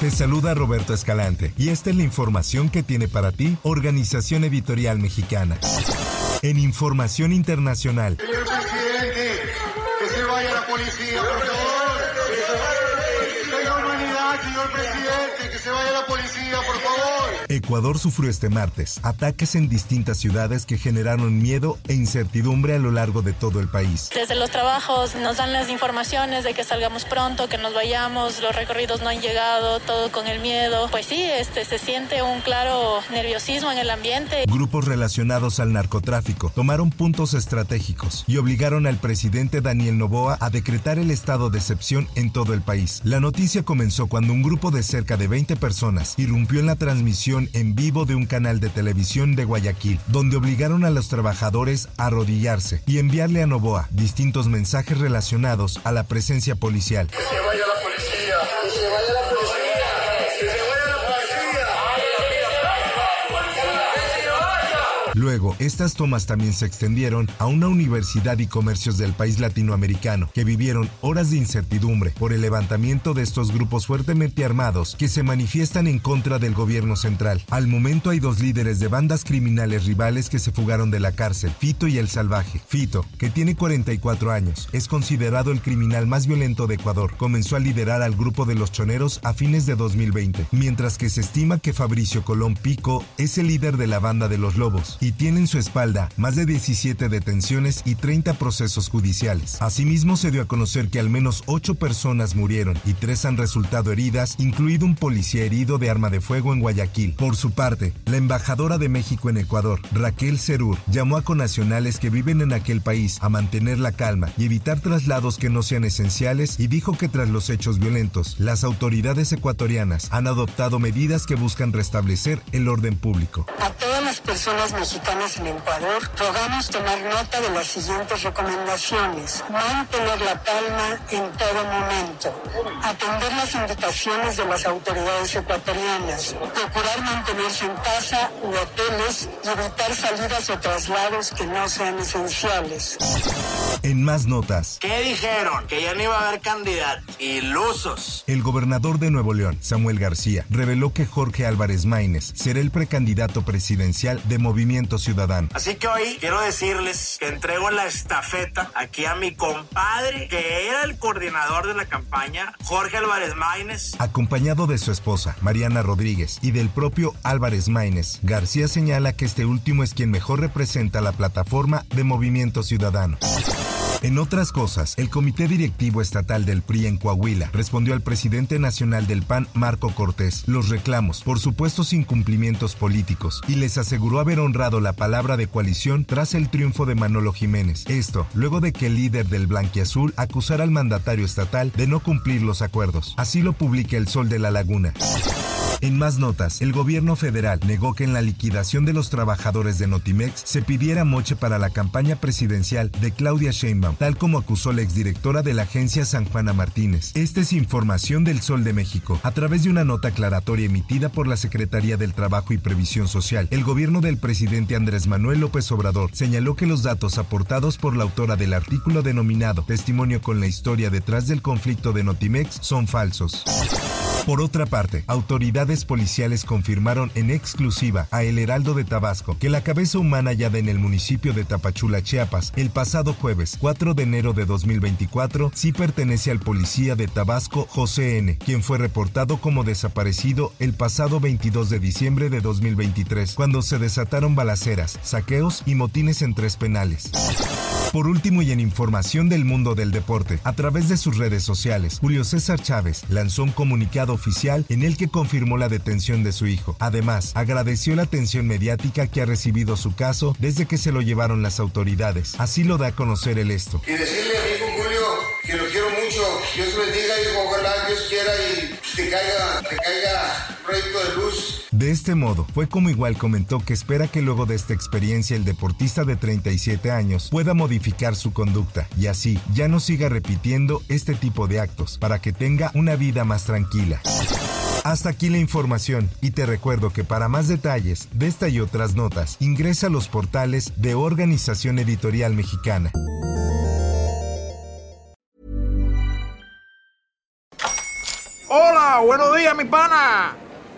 Te saluda Roberto Escalante y esta es la información que tiene para ti Organización Editorial Mexicana. En Información Internacional. Señor presidente, que se vaya la policía, por favor. Tenga humanidad, señor presidente, que se vaya la policía, por favor. Ecuador sufrió este martes ataques en distintas ciudades que generaron miedo e incertidumbre a lo largo de todo el país. Desde los trabajos nos dan las informaciones de que salgamos pronto, que nos vayamos, los recorridos no han llegado, todo con el miedo. Pues sí, este se siente un claro nerviosismo en el ambiente. Grupos relacionados al narcotráfico tomaron puntos estratégicos y obligaron al presidente Daniel Noboa a decretar el estado de excepción en todo el país. La noticia comenzó cuando un grupo de cerca de 20 personas irrumpió en la transmisión en vivo de un canal de televisión de Guayaquil, donde obligaron a los trabajadores a arrodillarse y enviarle a Novoa distintos mensajes relacionados a la presencia policial. Que se vaya la policía, que se vaya la Luego, estas tomas también se extendieron a una universidad y comercios del país latinoamericano, que vivieron horas de incertidumbre por el levantamiento de estos grupos fuertemente armados que se manifiestan en contra del gobierno central. Al momento hay dos líderes de bandas criminales rivales que se fugaron de la cárcel, Fito y El Salvaje. Fito, que tiene 44 años, es considerado el criminal más violento de Ecuador. Comenzó a liderar al grupo de los choneros a fines de 2020, mientras que se estima que Fabricio Colón Pico es el líder de la banda de los Lobos y tiene en su espalda más de 17 detenciones y 30 procesos judiciales. Asimismo, se dio a conocer que al menos 8 personas murieron y 3 han resultado heridas, incluido un policía herido de arma de fuego en Guayaquil. Por su parte, la embajadora de México en Ecuador, Raquel Cerur, llamó a conacionales que viven en aquel país a mantener la calma y evitar traslados que no sean esenciales y dijo que tras los hechos violentos, las autoridades ecuatorianas han adoptado medidas que buscan restablecer el orden público. A todas las personas en Ecuador, rogamos tomar nota de las siguientes recomendaciones. Mantener la calma en todo momento. Atender las indicaciones de las autoridades ecuatorianas. Procurar mantenerse en casa u hoteles y evitar salidas o traslados que no sean esenciales. En más notas, ¿Qué dijeron? Que ya no iba a haber candidatos. Ilusos. el gobernador de Nuevo León, Samuel García, reveló que Jorge Álvarez Maínez será el precandidato presidencial de Movimiento Ciudadano. Así que hoy quiero decirles que entrego la estafeta aquí a mi compadre, que era el coordinador de la campaña, Jorge Álvarez Maínez. Acompañado de su esposa, Mariana Rodríguez, y del propio Álvarez Maínez, García señala que este último es quien mejor representa la plataforma de Movimiento Ciudadano. En otras cosas, el Comité Directivo Estatal del PRI en Coahuila respondió al presidente nacional del PAN, Marco Cortés, los reclamos por supuestos incumplimientos políticos y les aseguró haber honrado la palabra de coalición tras el triunfo de Manolo Jiménez. Esto, luego de que el líder del Blanquiazul acusara al mandatario estatal de no cumplir los acuerdos. Así lo publica el Sol de la Laguna. En más notas, el gobierno federal negó que en la liquidación de los trabajadores de Notimex se pidiera moche para la campaña presidencial de Claudia Sheinbaum, tal como acusó la exdirectora de la agencia San Juana Martínez. Esta es información del Sol de México. A través de una nota aclaratoria emitida por la Secretaría del Trabajo y Previsión Social, el gobierno del presidente Andrés Manuel López Obrador señaló que los datos aportados por la autora del artículo denominado Testimonio con la historia detrás del conflicto de Notimex son falsos. Por otra parte, autoridades policiales confirmaron en exclusiva a El Heraldo de Tabasco que la cabeza humana hallada en el municipio de Tapachula, Chiapas, el pasado jueves 4 de enero de 2024, sí pertenece al policía de Tabasco, José N., quien fue reportado como desaparecido el pasado 22 de diciembre de 2023, cuando se desataron balaceras, saqueos y motines en tres penales. Por último y en información del mundo del deporte, a través de sus redes sociales, Julio César Chávez lanzó un comunicado oficial en el que confirmó la detención de su hijo. Además, agradeció la atención mediática que ha recibido su caso desde que se lo llevaron las autoridades. Así lo da a conocer el esto. Y decirle a mi hijo Julio que lo quiero mucho. Dios bendiga, hijo. Ojalá Dios quiera y te caiga, te caiga proyecto de luz. De este modo, fue como igual comentó que espera que luego de esta experiencia el deportista de 37 años pueda modificar su conducta y así ya no siga repitiendo este tipo de actos para que tenga una vida más tranquila. Hasta aquí la información y te recuerdo que para más detalles de esta y otras notas ingresa a los portales de Organización Editorial Mexicana. Hola, buenos días mi pana.